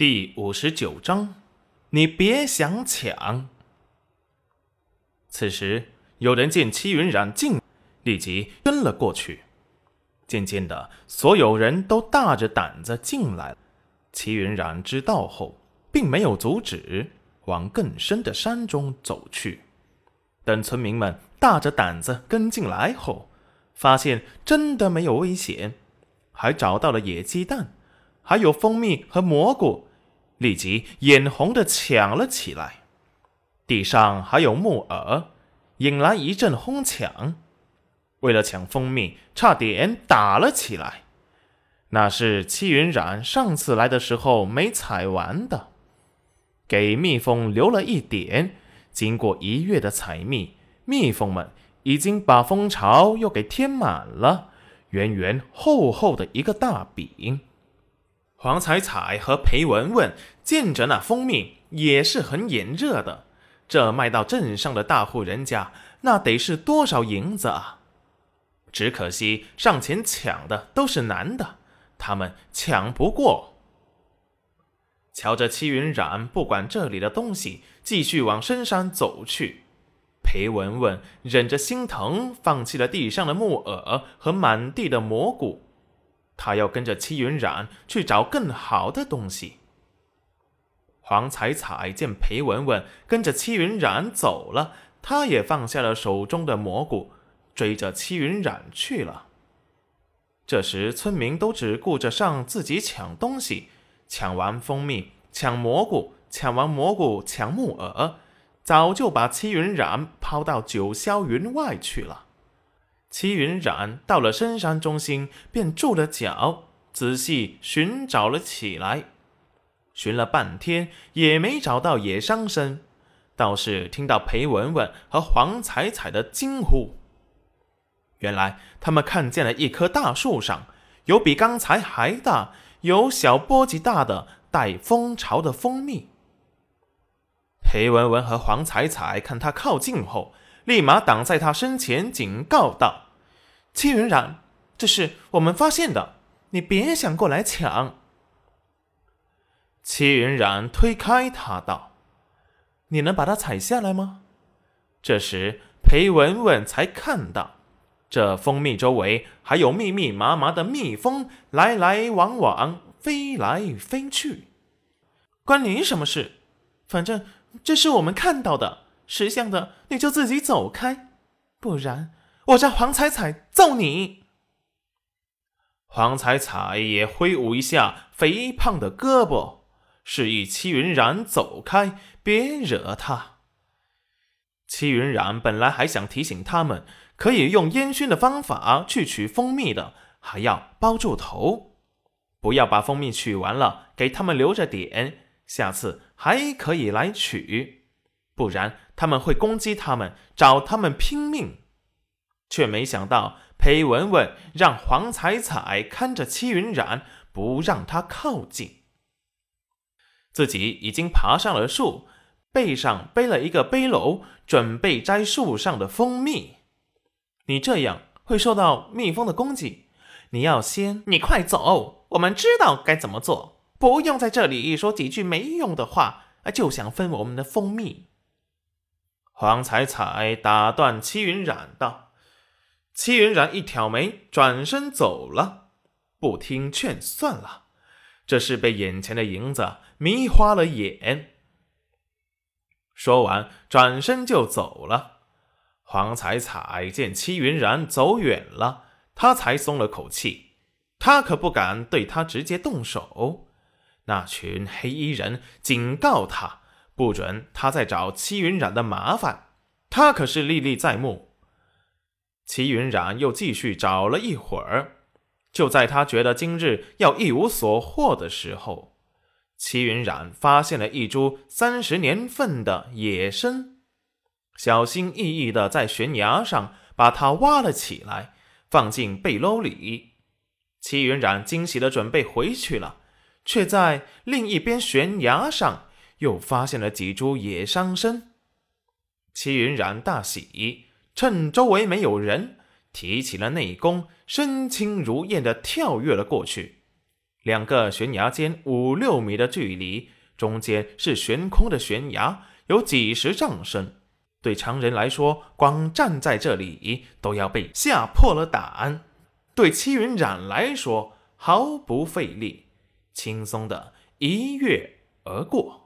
第五十九章，你别想抢。此时，有人见戚云染进，立即跟了过去。渐渐的，所有人都大着胆子进来了。戚云染知道后，并没有阻止，往更深的山中走去。等村民们大着胆子跟进来后，发现真的没有危险，还找到了野鸡蛋，还有蜂蜜和蘑菇。立即眼红的抢了起来，地上还有木耳，引来一阵哄抢。为了抢蜂蜜，差点打了起来。那是戚云染上次来的时候没采完的，给蜜蜂留了一点。经过一月的采蜜，蜜蜂们已经把蜂巢又给填满了，圆圆厚厚的一个大饼。黄彩彩和裴文文见着那蜂蜜也是很眼热的，这卖到镇上的大户人家，那得是多少银子啊！只可惜上前抢的都是男的，他们抢不过。瞧着戚云染不管这里的东西，继续往深山走去，裴文文忍着心疼，放弃了地上的木耳和满地的蘑菇。他要跟着戚云染去找更好的东西。黄彩彩见裴文文跟着戚云染走了，他也放下了手中的蘑菇，追着戚云染去了。这时，村民都只顾着上自己抢东西，抢完蜂蜜，抢蘑菇，抢完蘑菇，抢木耳，早就把戚云染抛到九霄云外去了。齐云染到了深山中心，便住了脚，仔细寻找了起来。寻了半天，也没找到野伤声，倒是听到裴文文和黄彩彩的惊呼。原来他们看见了一棵大树上，有比刚才还大、有小波及大的带蜂巢的蜂蜜。裴文文和黄彩彩看他靠近后。立马挡在他身前，警告道：“戚云染，这是我们发现的，你别想过来抢。”戚云染推开他道：“你能把它采下来吗？”这时裴文文才看到，这蜂蜜周围还有密密麻麻的蜜蜂，来来往往，飞来飞去。关你什么事？反正这是我们看到的。识相的，你就自己走开，不然我叫黄彩彩揍你。黄彩彩也挥舞一下肥胖的胳膊，示意戚云染走开，别惹他。戚云染本来还想提醒他们，可以用烟熏的方法去取蜂蜜的，还要包住头，不要把蜂蜜取完了，给他们留着点，下次还可以来取。不然他们会攻击他们，找他们拼命。却没想到裴文文让黄彩彩看着戚云染，不让他靠近。自己已经爬上了树，背上背了一个背篓，准备摘树上的蜂蜜。你这样会受到蜜蜂的攻击。你要先，你快走，我们知道该怎么做，不用在这里说几句没用的话，就想分我们的蜂蜜。黄彩彩打断戚云染道：“戚云染一挑眉，转身走了，不听劝算了。这是被眼前的银子迷花了眼。”说完，转身就走了。黄彩彩见戚云染走远了，他才松了口气。他可不敢对他直接动手，那群黑衣人警告他。不准他再找戚云染的麻烦，他可是历历在目。齐云染又继续找了一会儿，就在他觉得今日要一无所获的时候，齐云染发现了一株三十年份的野参，小心翼翼的在悬崖上把它挖了起来，放进背篓里。齐云染惊喜的准备回去了，却在另一边悬崖上。又发现了几株野桑参，齐云染大喜，趁周围没有人，提起了内功，身轻如燕的跳跃了过去，两个悬崖间五六米的距离，中间是悬空的悬崖，有几十丈深。对常人来说，光站在这里都要被吓破了胆；对戚云染来说，毫不费力，轻松的一跃而过。